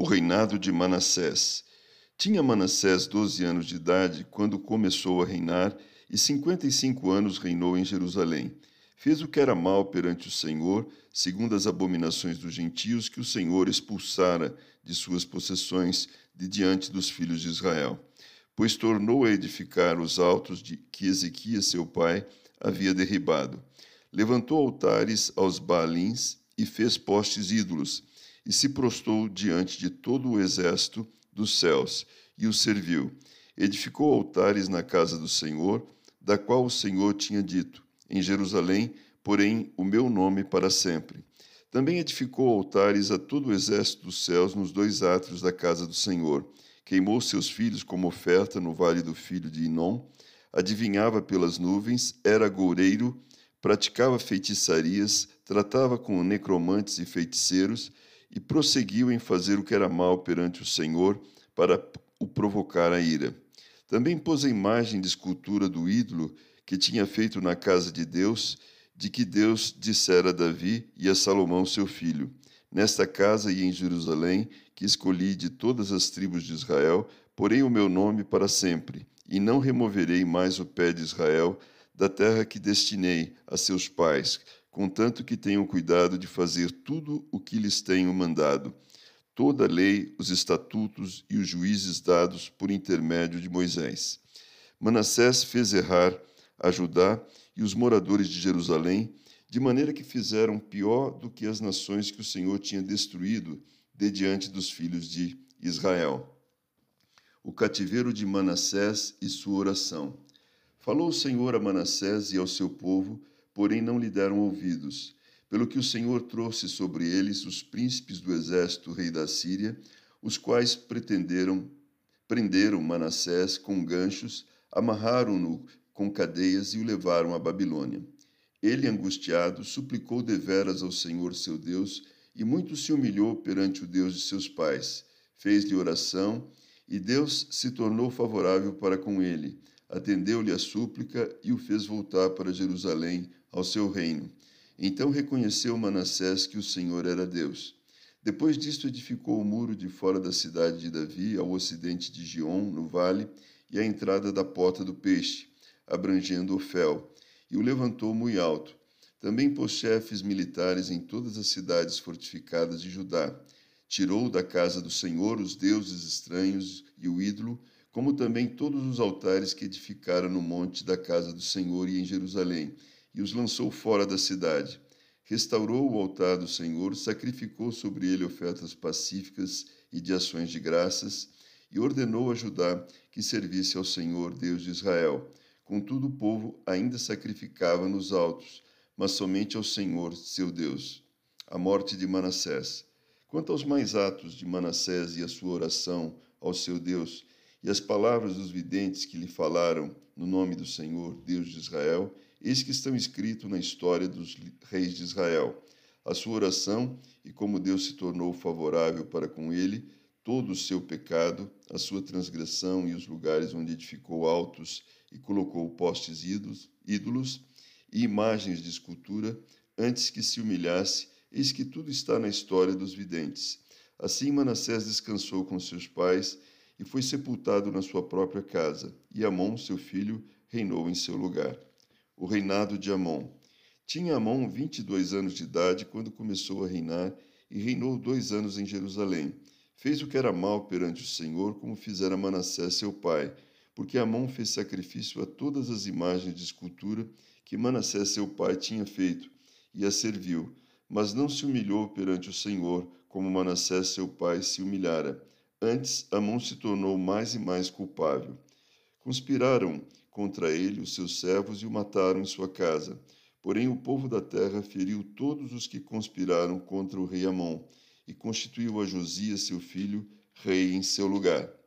o reinado de Manassés. Tinha Manassés doze anos de idade quando começou a reinar, e cinquenta e cinco anos reinou em Jerusalém. Fez o que era mal perante o Senhor, segundo as abominações dos gentios que o Senhor expulsara de suas possessões de diante dos filhos de Israel. Pois tornou a edificar os altos de que Ezequias, seu pai, havia derribado. Levantou altares aos Baalins e fez postes ídolos e se prostrou diante de todo o exército dos céus e o serviu. Edificou altares na casa do Senhor, da qual o Senhor tinha dito: Em Jerusalém, porém, o meu nome para sempre. Também edificou altares a todo o exército dos céus nos dois átrios da casa do Senhor. Queimou seus filhos como oferta no vale do filho de Inom, adivinhava pelas nuvens, era goureiro, praticava feitiçarias, tratava com necromantes e feiticeiros, e prosseguiu em fazer o que era mal perante o Senhor para o provocar a ira. Também pôs a imagem de escultura do ídolo que tinha feito na casa de Deus, de que Deus dissera a Davi e a Salomão seu filho: Nesta casa e em Jerusalém, que escolhi de todas as tribos de Israel, porei o meu nome para sempre, e não removerei mais o pé de Israel da terra que destinei a seus pais, contanto que tenham cuidado de fazer tudo o que lhes tenho mandado, toda a lei, os estatutos e os juízes dados por intermédio de Moisés. Manassés fez errar a Judá e os moradores de Jerusalém, de maneira que fizeram pior do que as nações que o Senhor tinha destruído de diante dos filhos de Israel. O cativeiro de Manassés e sua oração. Falou o Senhor a Manassés e ao seu povo, porém não lhe deram ouvidos. Pelo que o Senhor trouxe sobre eles os príncipes do exército rei da Síria, os quais pretenderam prenderam Manassés com ganchos, amarraram-no com cadeias e o levaram à Babilônia. Ele, angustiado, suplicou deveras ao Senhor seu Deus e muito se humilhou perante o Deus de seus pais. Fez-lhe oração e Deus se tornou favorável para com ele. Atendeu-lhe a súplica e o fez voltar para Jerusalém, ao seu reino. Então reconheceu Manassés que o Senhor era Deus. Depois disto edificou o muro de fora da cidade de Davi, ao ocidente de Gion, no vale, e a entrada da porta do peixe, abrangendo Ofel, e o levantou muito alto. Também pôs chefes militares em todas as cidades fortificadas de Judá. Tirou da casa do Senhor os deuses estranhos e o ídolo, como também todos os altares que edificara no monte da casa do Senhor e em Jerusalém, e os lançou fora da cidade. Restaurou o altar do Senhor, sacrificou sobre ele ofertas pacíficas e de ações de graças, e ordenou a Judá que servisse ao Senhor, Deus de Israel. Contudo, o povo ainda sacrificava nos altos, mas somente ao Senhor, seu Deus. A morte de Manassés. Quanto aos mais atos de Manassés e a sua oração ao seu Deus, e as palavras dos videntes que lhe falaram no nome do Senhor, Deus de Israel, Eis que estão escritos na história dos reis de Israel. A sua oração e como Deus se tornou favorável para com ele, todo o seu pecado, a sua transgressão e os lugares onde edificou altos e colocou postes ídolos, ídolos e imagens de escultura, antes que se humilhasse, eis que tudo está na história dos videntes. Assim Manassés descansou com seus pais e foi sepultado na sua própria casa, e Amon, seu filho, reinou em seu lugar o reinado de Amon. Tinha Amon 22 anos de idade quando começou a reinar e reinou dois anos em Jerusalém. Fez o que era mal perante o Senhor, como fizera Manassés seu pai, porque Amon fez sacrifício a todas as imagens de escultura que Manassés seu pai tinha feito, e a serviu, mas não se humilhou perante o Senhor, como Manassés seu pai se humilhara. Antes, Amon se tornou mais e mais culpável. Conspiraram contra ele os seus servos e o mataram em sua casa. Porém, o povo da terra feriu todos os que conspiraram contra o rei Amon e constituiu a Josias, seu filho, rei em seu lugar.